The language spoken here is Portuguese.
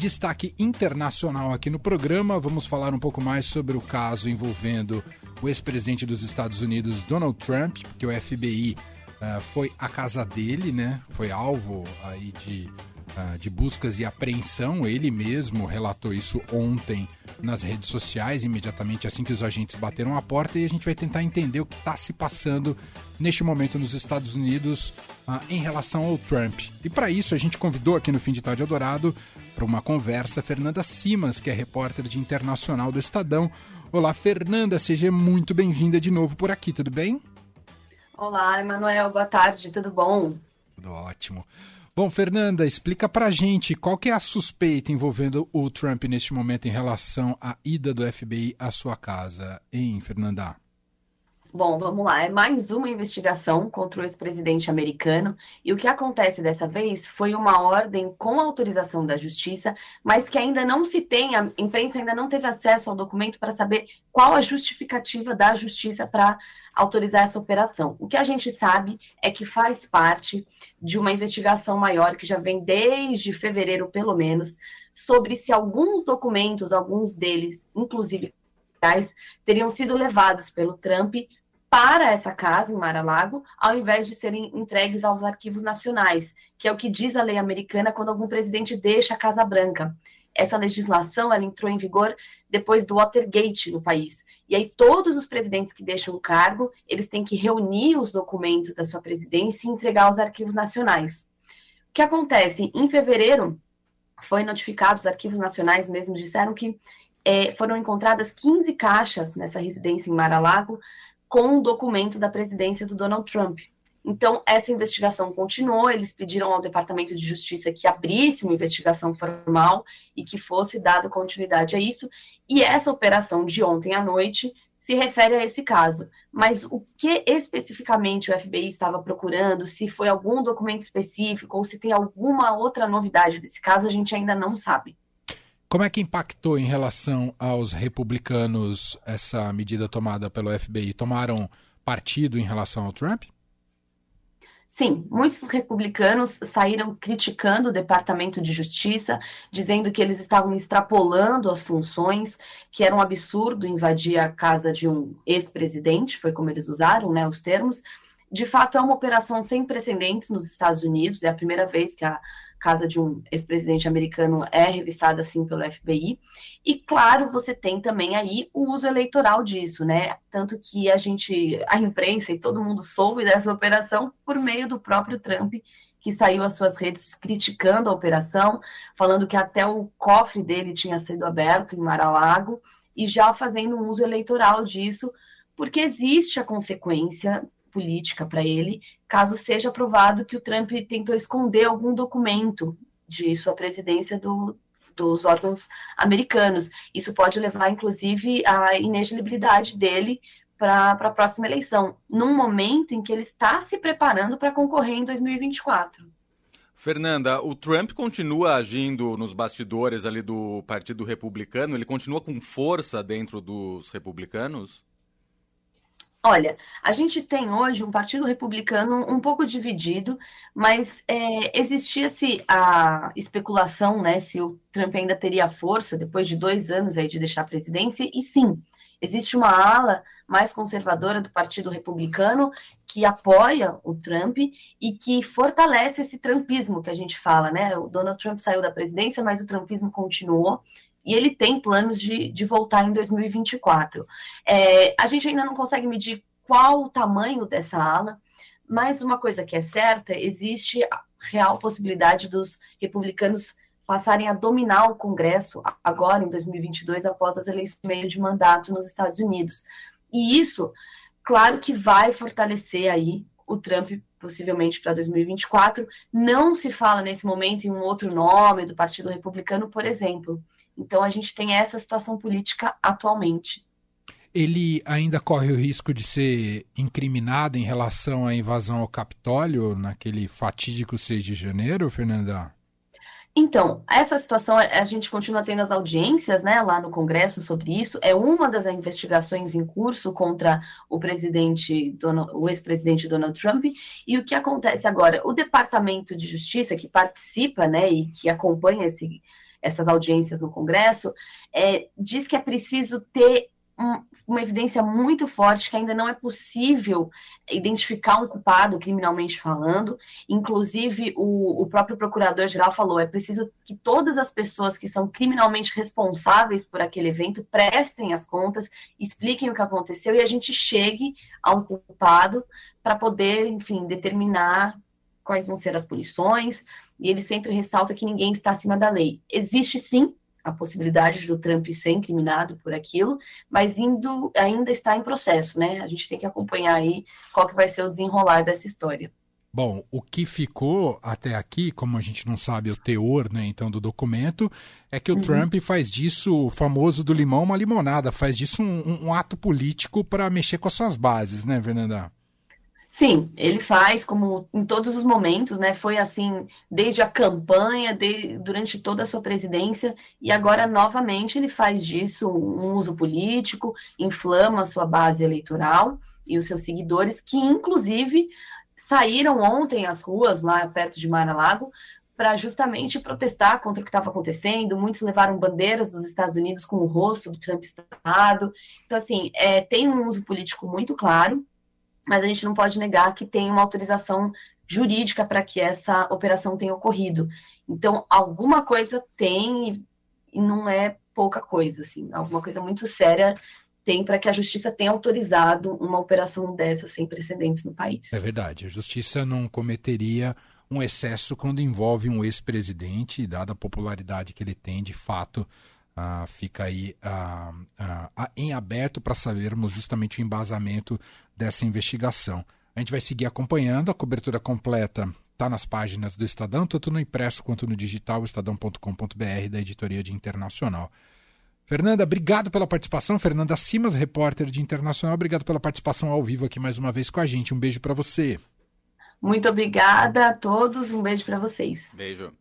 destaque internacional aqui no programa. Vamos falar um pouco mais sobre o caso envolvendo o ex-presidente dos Estados Unidos, Donald Trump, que o FBI uh, eh, foi à casa dele, né? Foi alvo aí de ah, de buscas e apreensão. Ele mesmo relatou isso ontem nas redes sociais, imediatamente assim que os agentes bateram a porta, e a gente vai tentar entender o que está se passando neste momento nos Estados Unidos uh, em relação ao Trump. E para isso, a gente convidou aqui no Fim de Tarde Eldorado para uma conversa Fernanda Simas, que é repórter de internacional do Estadão. Olá, Fernanda, seja muito bem-vinda de novo por aqui, tudo bem? Olá, Emanuel, boa tarde, tudo bom? Tudo ótimo. Bom, Fernanda, explica pra gente qual que é a suspeita envolvendo o Trump neste momento em relação à ida do FBI à sua casa, hein, Fernanda? Bom, vamos lá. É mais uma investigação contra o ex-presidente americano. E o que acontece dessa vez foi uma ordem com autorização da justiça, mas que ainda não se tem, a imprensa ainda não teve acesso ao documento para saber qual a justificativa da justiça para autorizar essa operação. O que a gente sabe é que faz parte de uma investigação maior que já vem desde fevereiro, pelo menos, sobre se alguns documentos, alguns deles, inclusive teriam sido levados pelo Trump para essa casa em Mar-a-Lago, ao invés de serem entregues aos arquivos nacionais, que é o que diz a lei americana quando algum presidente deixa a Casa Branca. Essa legislação ela entrou em vigor depois do Watergate no país. E aí todos os presidentes que deixam o cargo, eles têm que reunir os documentos da sua presidência e entregar aos arquivos nacionais. O que acontece? Em fevereiro, foi notificado, os arquivos nacionais mesmo disseram que é, foram encontradas 15 caixas nessa residência em Mar-a-Lago com um documento da presidência do Donald Trump. Então, essa investigação continuou. Eles pediram ao Departamento de Justiça que abrisse uma investigação formal e que fosse dada continuidade a isso. E essa operação de ontem à noite se refere a esse caso. Mas o que especificamente o FBI estava procurando, se foi algum documento específico ou se tem alguma outra novidade desse caso, a gente ainda não sabe. Como é que impactou em relação aos republicanos essa medida tomada pelo FBI? Tomaram partido em relação ao Trump? Sim, muitos republicanos saíram criticando o Departamento de Justiça, dizendo que eles estavam extrapolando as funções, que era um absurdo invadir a casa de um ex-presidente, foi como eles usaram né, os termos. De fato, é uma operação sem precedentes nos Estados Unidos, é a primeira vez que a casa de um ex-presidente americano é revistada assim pelo FBI. E claro, você tem também aí o uso eleitoral disso, né? Tanto que a gente, a imprensa e todo mundo soube dessa operação por meio do próprio Trump, que saiu às suas redes criticando a operação, falando que até o cofre dele tinha sido aberto em Mar-a-Lago e já fazendo um uso eleitoral disso, porque existe a consequência política para ele, caso seja aprovado que o Trump tentou esconder algum documento de sua presidência do, dos órgãos americanos. Isso pode levar, inclusive, à inelegibilidade dele para a próxima eleição, num momento em que ele está se preparando para concorrer em 2024. Fernanda, o Trump continua agindo nos bastidores ali do Partido Republicano? Ele continua com força dentro dos republicanos? Olha, a gente tem hoje um partido republicano um pouco dividido, mas é, existia-se a especulação, né, se o Trump ainda teria força depois de dois anos aí de deixar a presidência, e sim, existe uma ala mais conservadora do Partido Republicano que apoia o Trump e que fortalece esse trumpismo que a gente fala, né? O Donald Trump saiu da presidência, mas o trumpismo continuou e ele tem planos de, de voltar em 2024. É, a gente ainda não consegue medir qual o tamanho dessa ala, mas uma coisa que é certa, existe a real possibilidade dos republicanos passarem a dominar o Congresso agora, em 2022, após as eleições meio de mandato nos Estados Unidos. E isso, claro que vai fortalecer aí o Trump possivelmente para 2024. Não se fala nesse momento em um outro nome do Partido Republicano, por exemplo. Então a gente tem essa situação política atualmente. Ele ainda corre o risco de ser incriminado em relação à invasão ao Capitólio naquele fatídico 6 de janeiro, Fernanda? Então, essa situação, a gente continua tendo as audiências né, lá no Congresso sobre isso. É uma das investigações em curso contra o presidente, o ex-presidente Donald Trump. E o que acontece agora? O Departamento de Justiça, que participa né, e que acompanha esse, essas audiências no Congresso, é, diz que é preciso ter uma evidência muito forte que ainda não é possível identificar um culpado criminalmente falando. Inclusive, o, o próprio procurador-geral falou: é preciso que todas as pessoas que são criminalmente responsáveis por aquele evento prestem as contas, expliquem o que aconteceu e a gente chegue a um culpado para poder, enfim, determinar quais vão ser as punições. E ele sempre ressalta que ninguém está acima da lei. Existe sim a possibilidade do Trump ser incriminado por aquilo, mas indo, ainda está em processo, né? A gente tem que acompanhar aí qual que vai ser o desenrolar dessa história. Bom, o que ficou até aqui, como a gente não sabe o teor, né, então, do documento, é que o uhum. Trump faz disso, o famoso do limão, uma limonada, faz disso um, um ato político para mexer com as suas bases, né, Fernanda? Sim, ele faz como em todos os momentos, né? Foi assim desde a campanha, de, durante toda a sua presidência, e agora novamente ele faz disso um uso político, inflama a sua base eleitoral e os seus seguidores, que inclusive saíram ontem às ruas lá perto de Mar-a-Lago para justamente protestar contra o que estava acontecendo. Muitos levaram bandeiras dos Estados Unidos com o rosto do Trump Estado. Então, assim, é, tem um uso político muito claro mas a gente não pode negar que tem uma autorização jurídica para que essa operação tenha ocorrido. Então, alguma coisa tem e não é pouca coisa, assim, alguma coisa muito séria tem para que a justiça tenha autorizado uma operação dessa sem precedentes no país. É verdade, a justiça não cometeria um excesso quando envolve um ex-presidente, dada a popularidade que ele tem, de fato, ah, fica aí ah, ah, em aberto para sabermos justamente o embasamento dessa investigação. A gente vai seguir acompanhando, a cobertura completa está nas páginas do Estadão, tanto no impresso quanto no digital, estadão.com.br, da editoria de Internacional. Fernanda, obrigado pela participação. Fernanda Simas, repórter de Internacional, obrigado pela participação ao vivo aqui mais uma vez com a gente. Um beijo para você. Muito obrigada a todos, um beijo para vocês. Beijo.